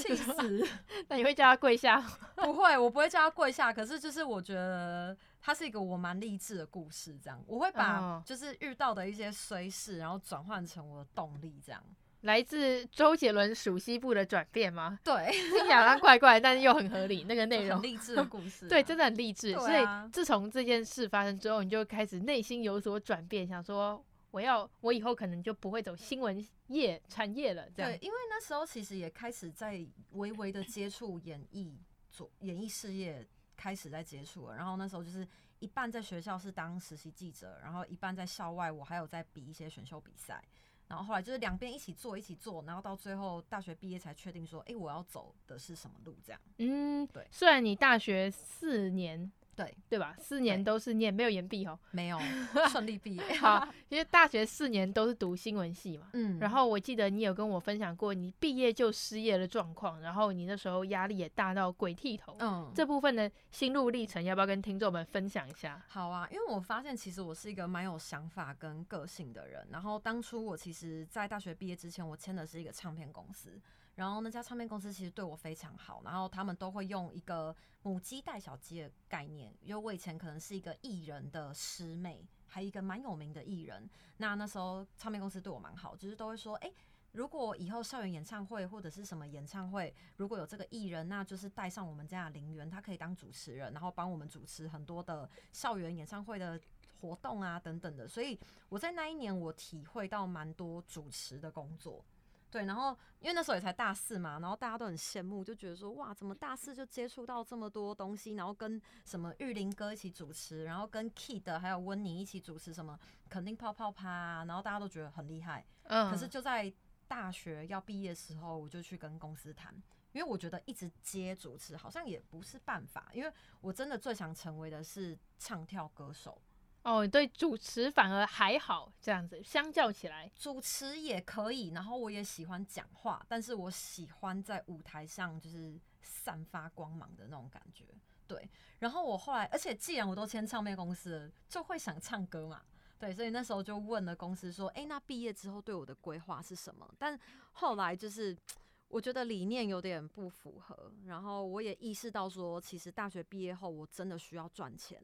气死！那你会叫他跪下？不会，我不会叫他跪下。可是就是我觉得他是一个我蛮励志的故事，这样我会把就是遇到的一些衰事，然后转换成我的动力，这样。来自周杰伦属西部的转变吗？对，听起来怪怪，但是又很合理。那个内容励志的故事，对，真的很励志。啊、所以自从这件事发生之后，你就开始内心有所转变，想说。我要，我以后可能就不会走新闻业产业了。这样，对，因为那时候其实也开始在微微的接触演艺，做演艺事业，开始在接触了。然后那时候就是一半在学校是当实习记者，然后一半在校外，我还有在比一些选秀比赛。然后后来就是两边一起做，一起做，然后到最后大学毕业才确定说，哎，我要走的是什么路？这样。嗯，对。虽然你大学四年。对对吧？四年都是念，没有延毕哦，没有 顺利毕业。好，因为大学四年都是读新闻系嘛。嗯。然后我记得你有跟我分享过你毕业就失业的状况，然后你那时候压力也大到鬼剃头。嗯。这部分的心路历程，要不要跟听众们分享一下？好啊，因为我发现其实我是一个蛮有想法跟个性的人。然后当初我其实，在大学毕业之前，我签的是一个唱片公司。然后那家唱片公司其实对我非常好，然后他们都会用一个母鸡带小鸡的概念，因为我以前可能是一个艺人的师妹，还有一个蛮有名的艺人。那那时候唱片公司对我蛮好，就是都会说，诶，如果以后校园演唱会或者是什么演唱会，如果有这个艺人，那就是带上我们家的林媛，他可以当主持人，然后帮我们主持很多的校园演唱会的活动啊等等的。所以我在那一年我体会到蛮多主持的工作。对，然后因为那时候也才大四嘛，然后大家都很羡慕，就觉得说哇，怎么大四就接触到这么多东西，然后跟什么玉林哥一起主持，然后跟 Kid 还有温妮一起主持什么肯定泡泡趴啊，然后大家都觉得很厉害。嗯。可是就在大学要毕业的时候，我就去跟公司谈，因为我觉得一直接主持好像也不是办法，因为我真的最想成为的是唱跳歌手。哦，对，主持反而还好，这样子相较起来，主持也可以，然后我也喜欢讲话，但是我喜欢在舞台上就是散发光芒的那种感觉，对。然后我后来，而且既然我都签唱片公司了，就会想唱歌嘛，对，所以那时候就问了公司说，诶，那毕业之后对我的规划是什么？但后来就是我觉得理念有点不符合，然后我也意识到说，其实大学毕业后我真的需要赚钱。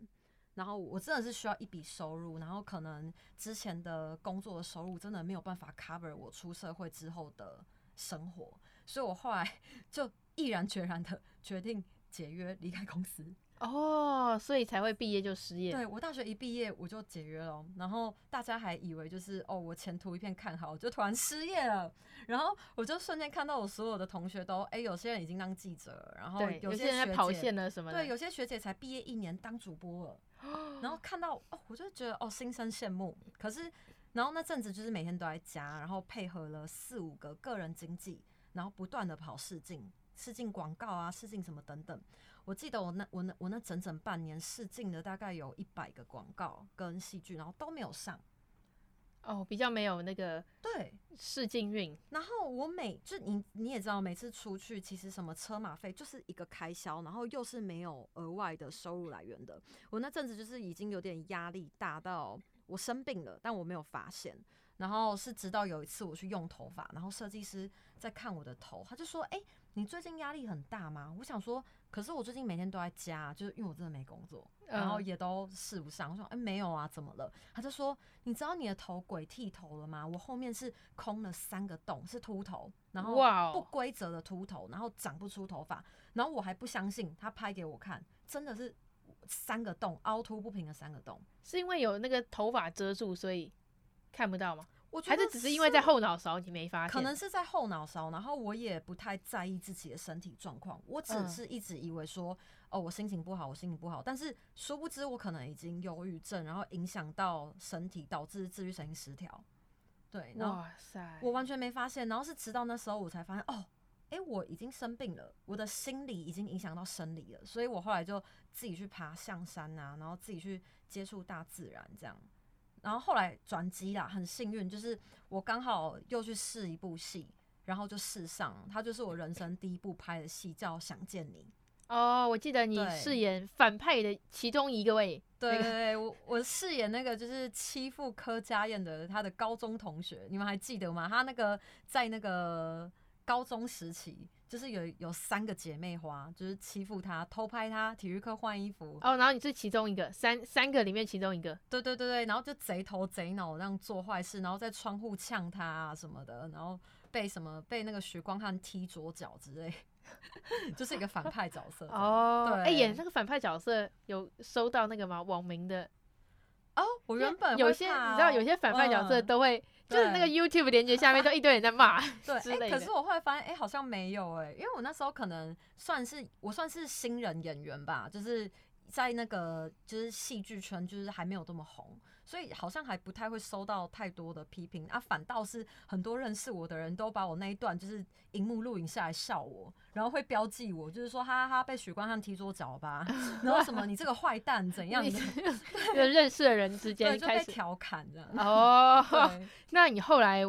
然后我真的是需要一笔收入，然后可能之前的工作的收入真的没有办法 cover 我出社会之后的生活，所以我后来 就毅然决然的决定解约离开公司。哦，所以才会毕业就失业。对，我大学一毕业我就解约了，然后大家还以为就是哦，我前途一片看好，就突然失业了，然后我就瞬间看到我所有的同学都哎，有些人已经当记者了，然后有些人在跑线了什么的，对，有些学姐才毕业一年当主播了，然后看到哦，我就觉得哦，心生羡慕。可是，然后那阵子就是每天都在家，然后配合了四五个个人经济，然后不断的跑试镜、试镜广告啊、试镜什么等等。我记得我那我那我那整整半年试镜的大概有一百个广告跟戏剧，然后都没有上。哦，比较没有那个对试镜运。然后我每就你你也知道，每次出去其实什么车马费就是一个开销，然后又是没有额外的收入来源的。我那阵子就是已经有点压力大到我生病了，但我没有发现。然后是直到有一次我去用头发，然后设计师在看我的头，他就说：“哎、欸，你最近压力很大吗？”我想说。可是我最近每天都在家，就是因为我真的没工作，然后也都试不上。我说，哎、欸，没有啊，怎么了？他就说，你知道你的头鬼剃头了吗？我后面是空了三个洞，是秃头，然后不规则的秃头，然后长不出头发，然后我还不相信，他拍给我看，真的是三个洞，凹凸不平的三个洞，是因为有那个头发遮住，所以看不到吗？我觉得还是只是因为在后脑勺你没发现，可能是在后脑勺，然后我也不太在意自己的身体状况，我只是一直以为说，嗯、哦，我心情不好，我心情不好，但是殊不知我可能已经忧郁症，然后影响到身体，导致自律神经失调。对，哇塞，我完全没发现，然后是直到那时候我才发现，哦，哎、欸，我已经生病了，我的心理已经影响到生理了，所以我后来就自己去爬象山啊，然后自己去接触大自然，这样。然后后来转机啦，很幸运，就是我刚好又去试一部戏，然后就试上，它就是我人生第一部拍的戏，叫《想见你》。哦，我记得你饰演反派的其中一个位。对对对，我我饰演那个就是欺负柯佳燕的他的高中同学，你们还记得吗？他那个在那个高中时期。就是有有三个姐妹花，就是欺负她、偷拍她，体育课换衣服。哦，然后你是其中一个，三三个里面其中一个。对对对对，然后就贼头贼脑那样做坏事，然后在窗户呛她啊什么的，然后被什么被那个许光汉踢左脚之类，就是一个反派角色。哦，对，哎、欸，演那个反派角色有收到那个吗？网民的。哦，我原本、哦、有些你知道，有些反派角色都会。就是那个 YouTube 连接下面都一堆人在骂，对，欸，可是我后来发现，哎、欸，好像没有哎、欸，因为我那时候可能算是我算是新人演员吧，就是在那个就是戏剧圈，就是还没有这么红。所以好像还不太会收到太多的批评啊，反倒是很多认识我的人都把我那一段就是荧幕录影下来笑我，然后会标记我，就是说哈哈哈被许光汉踢桌脚吧，然后什么你这个坏蛋怎样的，就 认识的人之间就被调侃这样。哦，那你后来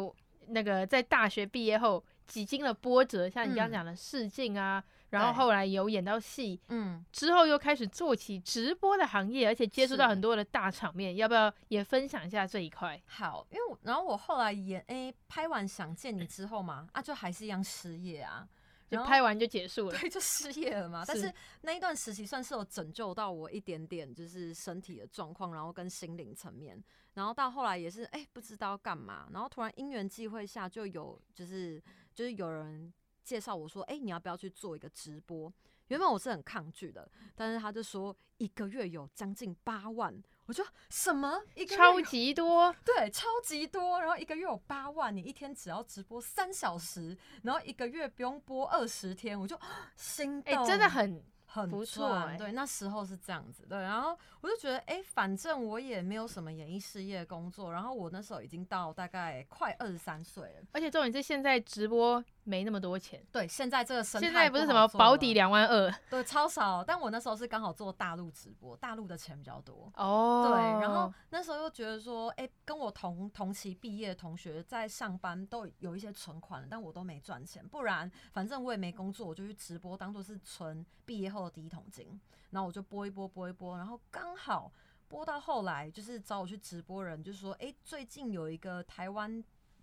那个在大学毕业后几经了波折，像你刚刚讲的试镜啊。嗯然后后来有演到戏，嗯，之后又开始做起直播的行业，而且接触到很多的大场面，要不要也分享一下这一块？好，因为我然后我后来演，诶，拍完《想见你》之后嘛，啊，就还是一样失业啊，就拍完就结束了，对，就失业了嘛。是但是那一段实习算是有拯救到我一点点，就是身体的状况，然后跟心灵层面，然后到后来也是，诶，不知道干嘛，然后突然因缘际会下就有，就是就是有人。介绍我说，哎、欸，你要不要去做一个直播？原本我是很抗拒的，但是他就说一个月有将近八万，我就什么一个月超级多，对，超级多。然后一个月有八万，你一天只要直播三小时，然后一个月不用播二十天，我就心动，哎、欸，真的很。很不错、欸，对，那时候是这样子，对，然后我就觉得，哎、欸，反正我也没有什么演艺事业工作，然后我那时候已经到大概快二十三岁了，而且重点是现在直播没那么多钱，对，现在这个生在不是什么保底两万二，对，超少，但我那时候是刚好做大陆直播，大陆的钱比较多，哦，对，然后那时候又觉得说，哎、欸，跟我同同期毕业的同学在上班都有一些存款，但我都没赚钱，不然反正我也没工作，我就去直播当做是存毕业后的第一桶金。然后我就播一播，播一播，然后刚好播到后来，就是找我去直播人，就说，哎，最近有一个台湾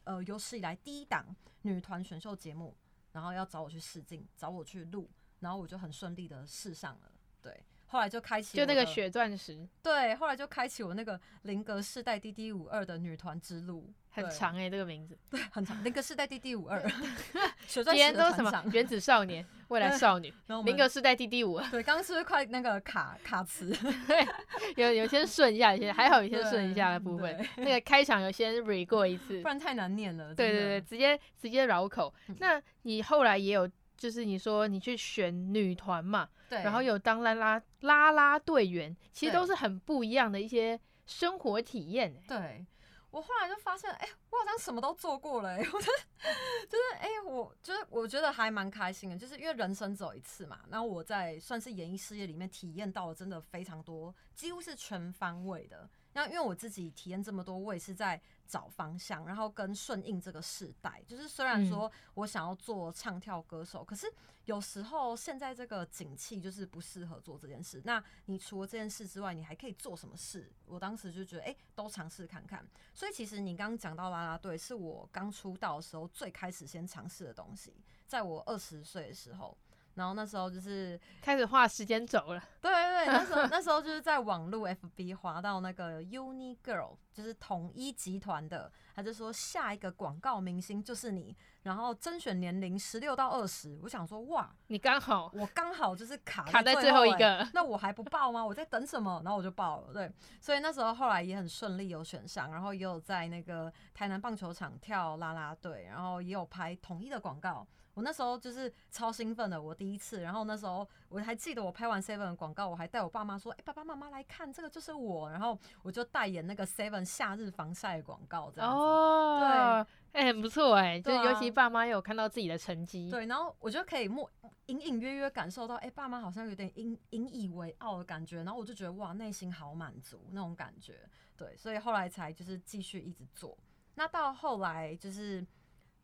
呃有史以来第一档女团选秀节目，然后要找我去试镜，找我去录，然后我就很顺利的试上了，对。后来就开启，就那个血钻石，对，后来就开启我那个林格世代 DD 五二的女团之路，很长哎、欸，这个名字，对，很长。林格世代 DD 五二，血钻石都什么？原子少年、未来少女，林格世代 DD 五二。对，刚刚是不是快那个卡卡词？对，有有些顺一下，有些还好，有些顺一下的部分。那个开场有先 re 过一次，不然太难念了。对对对，直接直接绕口。那你后来也有，就是你说你去选女团嘛？对，然后有当啦啦啦啦队员，其实都是很不一样的一些生活体验。对，我后来就发现，哎、欸，我好像什么都做过了、欸，我觉得就是，哎、欸，我就是我觉得还蛮开心的，就是因为人生只有一次嘛。然后我在算是演艺事业里面体验到了真的非常多，几乎是全方位的。那因为我自己体验这么多，我也是在找方向，然后跟顺应这个时代。就是虽然说我想要做唱跳歌手，可是有时候现在这个景气就是不适合做这件事。那你除了这件事之外，你还可以做什么事？我当时就觉得，哎，都尝试看看。所以其实你刚刚讲到啦啦队，是我刚出道的时候最开始先尝试的东西，在我二十岁的时候。然后那时候就是开始画时间轴了。对对对，那时候 那时候就是在网络 FB 滑到那个 Uni Girl，就是统一集团的，他就说下一个广告明星就是你，然后甄选年龄十六到二十。我想说哇，你刚好，我刚好就是卡卡在最后一个，那我还不报吗？我在等什么？然后我就报了。对，所以那时候后来也很顺利有选上，然后也有在那个台南棒球场跳啦啦队，然后也有拍统一的广告。我那时候就是超兴奋的，我第一次。然后那时候我还记得我拍完 Seven 的广告，我还带我爸妈说：“哎、欸，爸爸妈妈来看，这个就是我。”然后我就代言那个 Seven 夏日防晒广告，这样子。哦，对，哎、欸，很不错哎、欸，就尤其爸妈有看到自己的成绩。对，然后我就可以默隐隐约约感受到，哎、欸，爸妈好像有点引引以为傲的感觉。然后我就觉得哇，内心好满足那种感觉。对，所以后来才就是继续一直做。那到后来就是。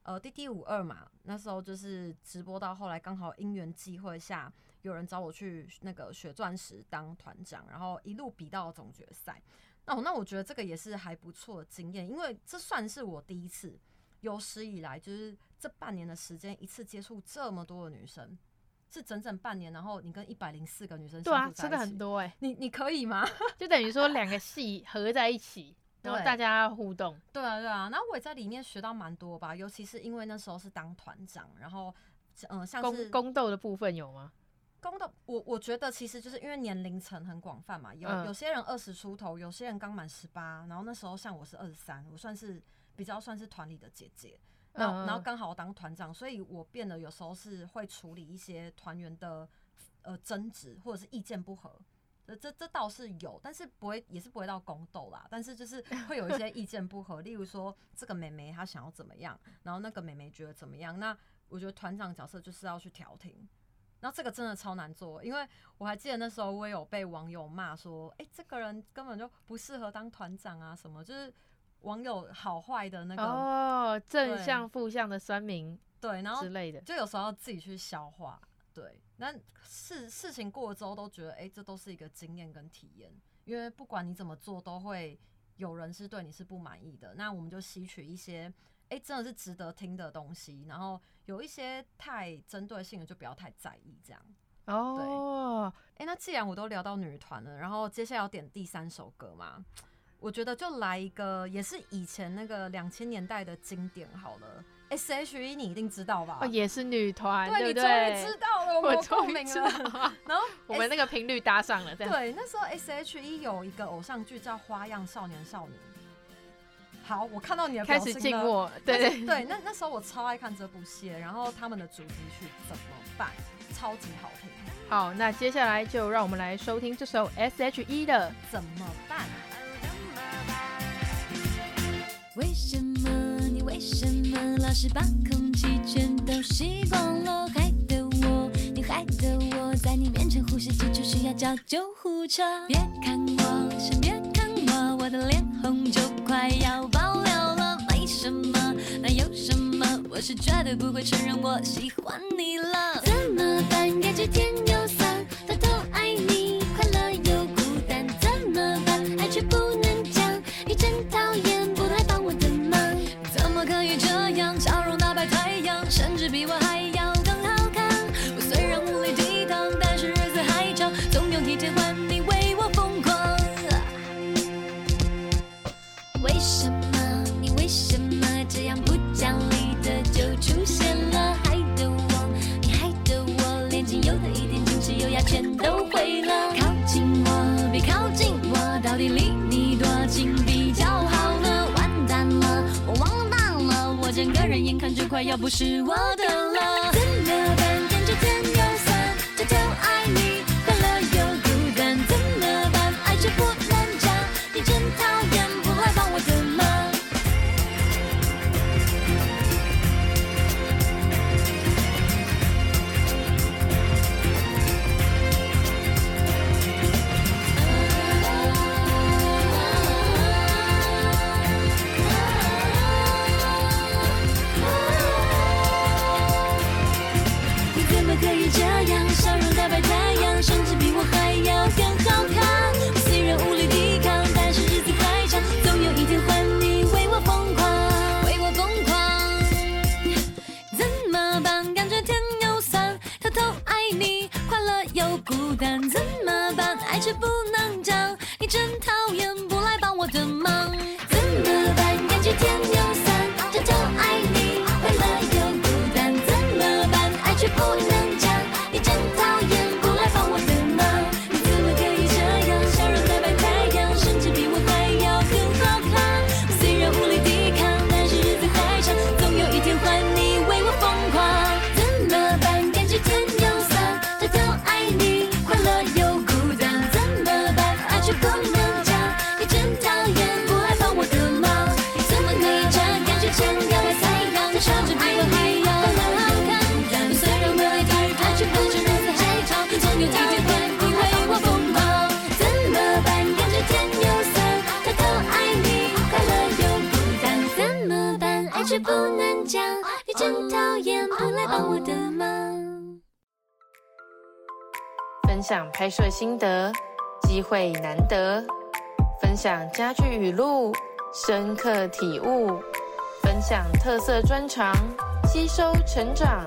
呃滴滴五二嘛，那时候就是直播到后来，刚好因缘际会下，有人找我去那个学钻石当团长，然后一路比到总决赛。那我那我觉得这个也是还不错的经验，因为这算是我第一次有史以来就是这半年的时间一次接触这么多的女生，是整整半年，然后你跟一百零四个女生对啊，真的很多哎、欸，你你可以吗？就等于说两个戏合在一起。然后大家互动，对啊对啊，然后我也在里面学到蛮多吧，尤其是因为那时候是当团长，然后嗯、呃，像是宫斗的部分有吗？宫斗，我我觉得其实就是因为年龄层很广泛嘛，有、嗯、有些人二十出头，有些人刚满十八，然后那时候像我是二十三，我算是比较算是团里的姐姐。那嗯、然后刚好我当团长，所以我变得有时候是会处理一些团员的呃争执或者是意见不合。这这这倒是有，但是不会也是不会到宫斗啦。但是就是会有一些意见不合，例如说这个妹妹她想要怎么样，然后那个妹妹觉得怎么样。那我觉得团长角色就是要去调停。那这个真的超难做，因为我还记得那时候我也有被网友骂说，哎、欸，这个人根本就不适合当团长啊，什么就是。网友好坏的那个哦，正向负向的酸民对，然后之类的，就有时候要自己去消化。对，那事事情过了之后，都觉得哎、欸，这都是一个经验跟体验。因为不管你怎么做，都会有人是对你是不满意的。那我们就吸取一些哎、欸，真的是值得听的东西，然后有一些太针对性的，就不要太在意这样。哦，哎、欸，那既然我都聊到女团了，然后接下来要点第三首歌嘛。我觉得就来一个，也是以前那个两千年代的经典好了。S.H.E 你一定知道吧？哦，也是女团，对，对，对，你终于知道了，我终于知道了。然后 我们那个频率搭上了。对，那时候 S.H.E 有一个偶像剧叫《花样少年少女》。好，我看到你了。开始静默。对对对，那那时候我超爱看这部戏，然后他们的主题曲怎么办？超级好听。好，那接下来就让我们来收听这首 S.H.E 的《怎么办》。为什为什么老是把空气全都吸光了？害得我，你害得我在你面前呼吸急促，需要叫救护车。别看我，先别看我，我的脸红就快要爆了了。为什么？那有什么？我是绝对不会承认我喜欢你了。怎么办？感觉天快要不是我的了，心得，机会难得；分享家具语录，深刻体悟；分享特色专长，吸收成长。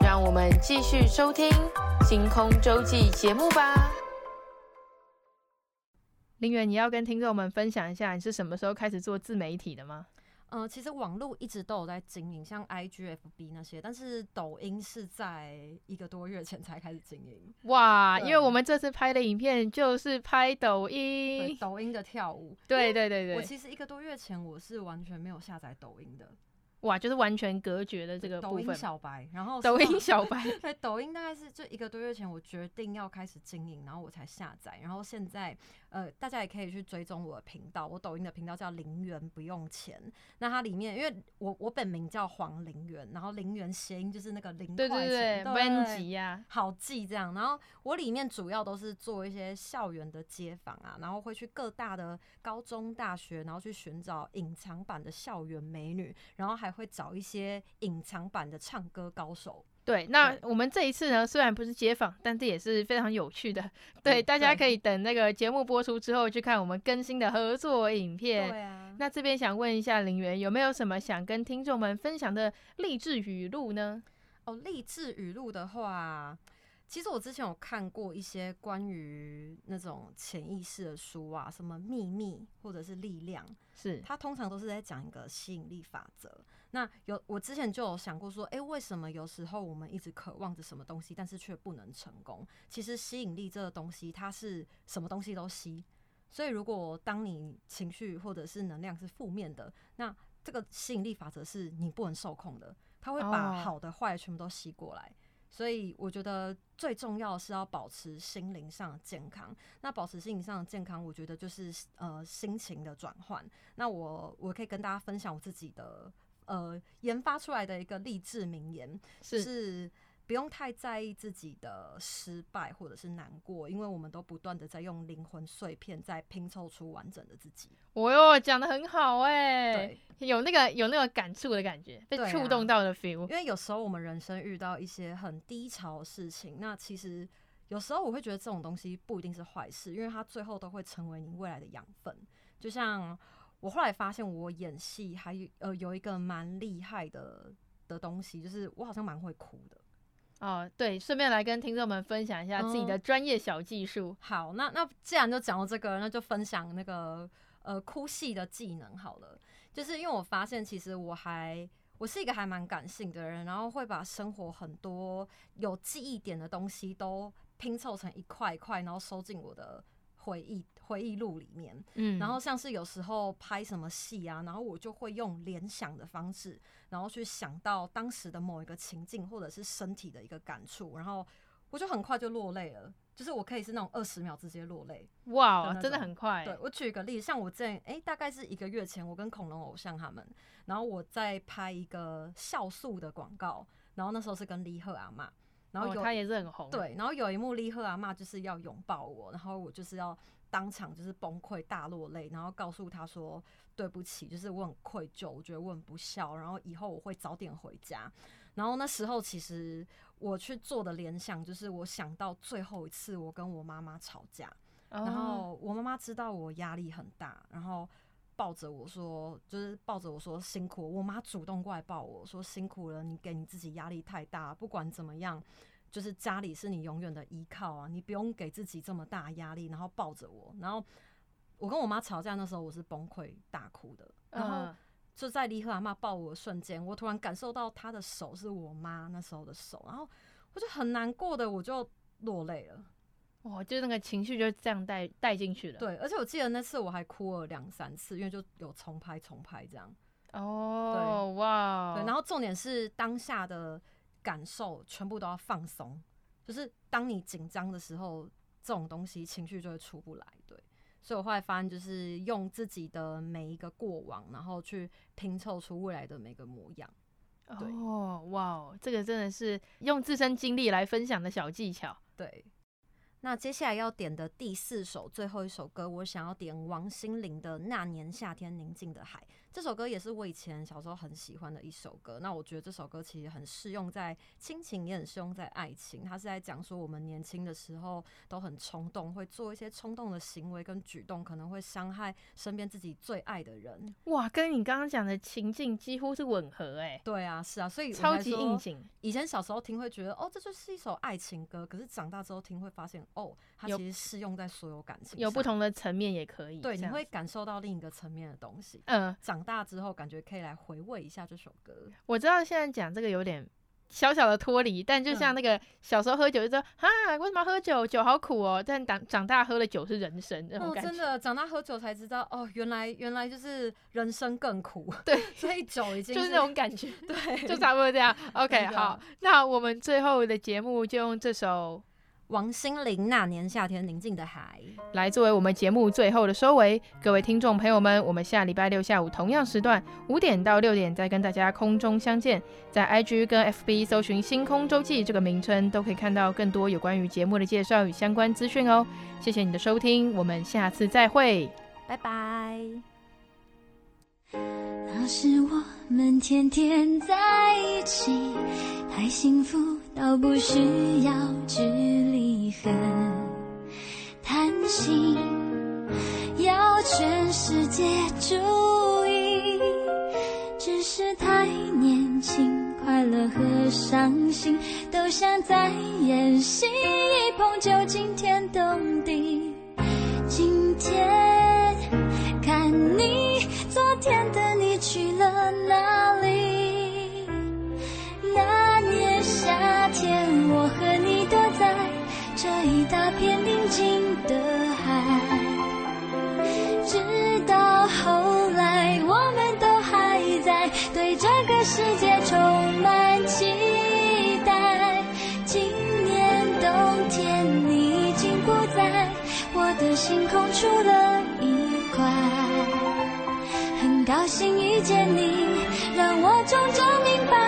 让我们继续收听《星空周记》节目吧。林远，你要跟听众们分享一下，你是什么时候开始做自媒体的吗？嗯、呃，其实网络一直都有在经营，像 IG、FB 那些，但是抖音是在一个多月前才开始经营。哇，因为我们这次拍的影片就是拍抖音，抖音的跳舞。对对对对，我其实一个多月前我是完全没有下载抖音的。哇，就是完全隔绝的这个部分。抖音小白，然后抖音小白，对，抖音大概是就一个多月前我决定要开始经营，然后我才下载，然后现在呃大家也可以去追踪我的频道，我抖音的频道叫零元不用钱。那它里面因为我我本名叫黄零元，然后零元谐音就是那个零块钱，对对对，好记这样。然后我里面主要都是做一些校园的街访啊，然后会去各大的高中大学，然后去寻找隐藏版的校园美女，然后还会找一些。隐藏版的唱歌高手，对，那我们这一次呢，虽然不是街访，但这也是非常有趣的。对，大家可以等那个节目播出之后去看我们更新的合作影片。对啊，那这边想问一下林媛，有没有什么想跟听众们分享的励志语录呢？哦，励志语录的话。其实我之前有看过一些关于那种潜意识的书啊，什么秘密或者是力量，是它通常都是在讲一个吸引力法则。那有我之前就有想过说，诶，为什么有时候我们一直渴望着什么东西，但是却不能成功？其实吸引力这个东西，它是什么东西都吸。所以如果当你情绪或者是能量是负面的，那这个吸引力法则是你不能受控的，它会把好的坏的全部都吸过来。所以我觉得最重要的是要保持心灵上的健康。那保持心灵上的健康，我觉得就是呃心情的转换。那我我可以跟大家分享我自己的呃研发出来的一个励志名言，是。是不用太在意自己的失败或者是难过，因为我们都不断的在用灵魂碎片在拼凑出完整的自己。哦哟，讲的很好哎，有那个有那个感触的感觉，被触动到的 feel。因为有时候我们人生遇到一些很低潮的事情，那其实有时候我会觉得这种东西不一定是坏事，因为它最后都会成为你未来的养分。就像我后来发现，我演戏还有呃有一个蛮厉害的的东西，就是我好像蛮会哭的。哦，对，顺便来跟听众们分享一下自己的专业小技术。嗯。好，那那既然就讲到这个，那就分享那个呃哭戏的技能好了。就是因为我发现，其实我还我是一个还蛮感性的人，然后会把生活很多有记忆点的东西都拼凑成一块一块，然后收进我的回忆回忆录里面。嗯，然后像是有时候拍什么戏啊，然后我就会用联想的方式。然后去想到当时的某一个情境，或者是身体的一个感触，然后我就很快就落泪了。就是我可以是那种二十秒直接落泪，哇，真的很快。对，我举一个例子，像我之前，哎，大概是一个月前，我跟恐龙偶像他们，然后我在拍一个酵素的广告，然后那时候是跟李贺阿嬷，然后他也是很红，对，然后有一幕李贺阿嬷就是要拥抱我，然后我就是要当场就是崩溃大落泪，然后告诉他说。对不起，就是我很愧疚，我觉得我很不孝，然后以后我会早点回家。然后那时候其实我去做的联想，就是我想到最后一次我跟我妈妈吵架，然后我妈妈知道我压力很大，然后抱着我说，就是抱着我说辛苦。我妈主动过来抱我说辛苦了，你给你自己压力太大，不管怎么样，就是家里是你永远的依靠啊，你不用给自己这么大压力。然后抱着我，然后。我跟我妈吵架那时候，我是崩溃大哭的。然后就在离和阿妈抱我的瞬间，我突然感受到她的手是我妈那时候的手，然后我就很难过的，我就落泪了。哇，就那个情绪就这样带带进去了。对，而且我记得那次我还哭了两三次，因为就有重拍重拍这样。哦，对，哇，对，然后重点是当下的感受全部都要放松，就是当你紧张的时候，这种东西情绪就会出不来。对。所以我后来发现，就是用自己的每一个过往，然后去拼凑出未来的每个模样。对。哦，哇，这个真的是用自身经历来分享的小技巧。对。那接下来要点的第四首、最后一首歌，我想要点王心凌的《那年夏天宁静的海》。这首歌也是我以前小时候很喜欢的一首歌。那我觉得这首歌其实很适用在亲情，也很适用在爱情。它是在讲说我们年轻的时候都很冲动，会做一些冲动的行为跟举动，可能会伤害身边自己最爱的人。哇，跟你刚刚讲的情境几乎是吻合哎、欸。对啊，是啊，所以超级应景。以前小时候听会觉得哦，这就是一首爱情歌，可是长大之后听会发现哦，它其实适用在所有感情，有不同的层面也可以。对，你会感受到另一个层面的东西。嗯，长大之后感觉可以来回味一下这首歌。我知道现在讲这个有点。小小的脱离，但就像那个小时候喝酒就说，哈、嗯，为什么喝酒？酒好苦哦。但长长大喝了酒是人生那种感觉。哦，真的，长大喝酒才知道，哦，原来原来就是人生更苦。对，所以酒已 经就是那种感觉。对，就差不多这样。OK，好，那我们最后的节目就用这首。王心凌那年夏天宁静的海，来作为我们节目最后的收尾。各位听众朋友们，我们下礼拜六下午同样时段五点到六点再跟大家空中相见。在 IG 跟 FB 搜寻“星空周记”这个名称，都可以看到更多有关于节目的介绍与相关资讯哦。谢谢你的收听，我们下次再会，拜拜。那是我们天天在一起，太幸福倒不需要距离和贪心，要全世界注意，只是太年轻，快乐和伤心都像在演戏，一碰就惊天动地。今天看你，昨天的你去了哪里？一大片宁静的海，直到后来，我们都还在对这个世界充满期待。今年冬天，你已经不在。我的星空出了一块，很高兴遇见你，让我终究明白，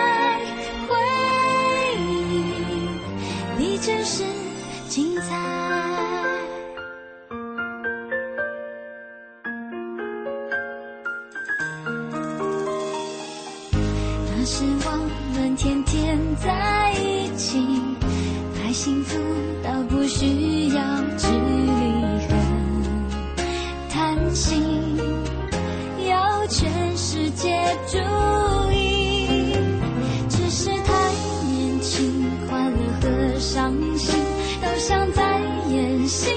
在一起，太幸福到不需要距离。心要全世界注意，只是太年轻，快乐和伤心都像在演戏，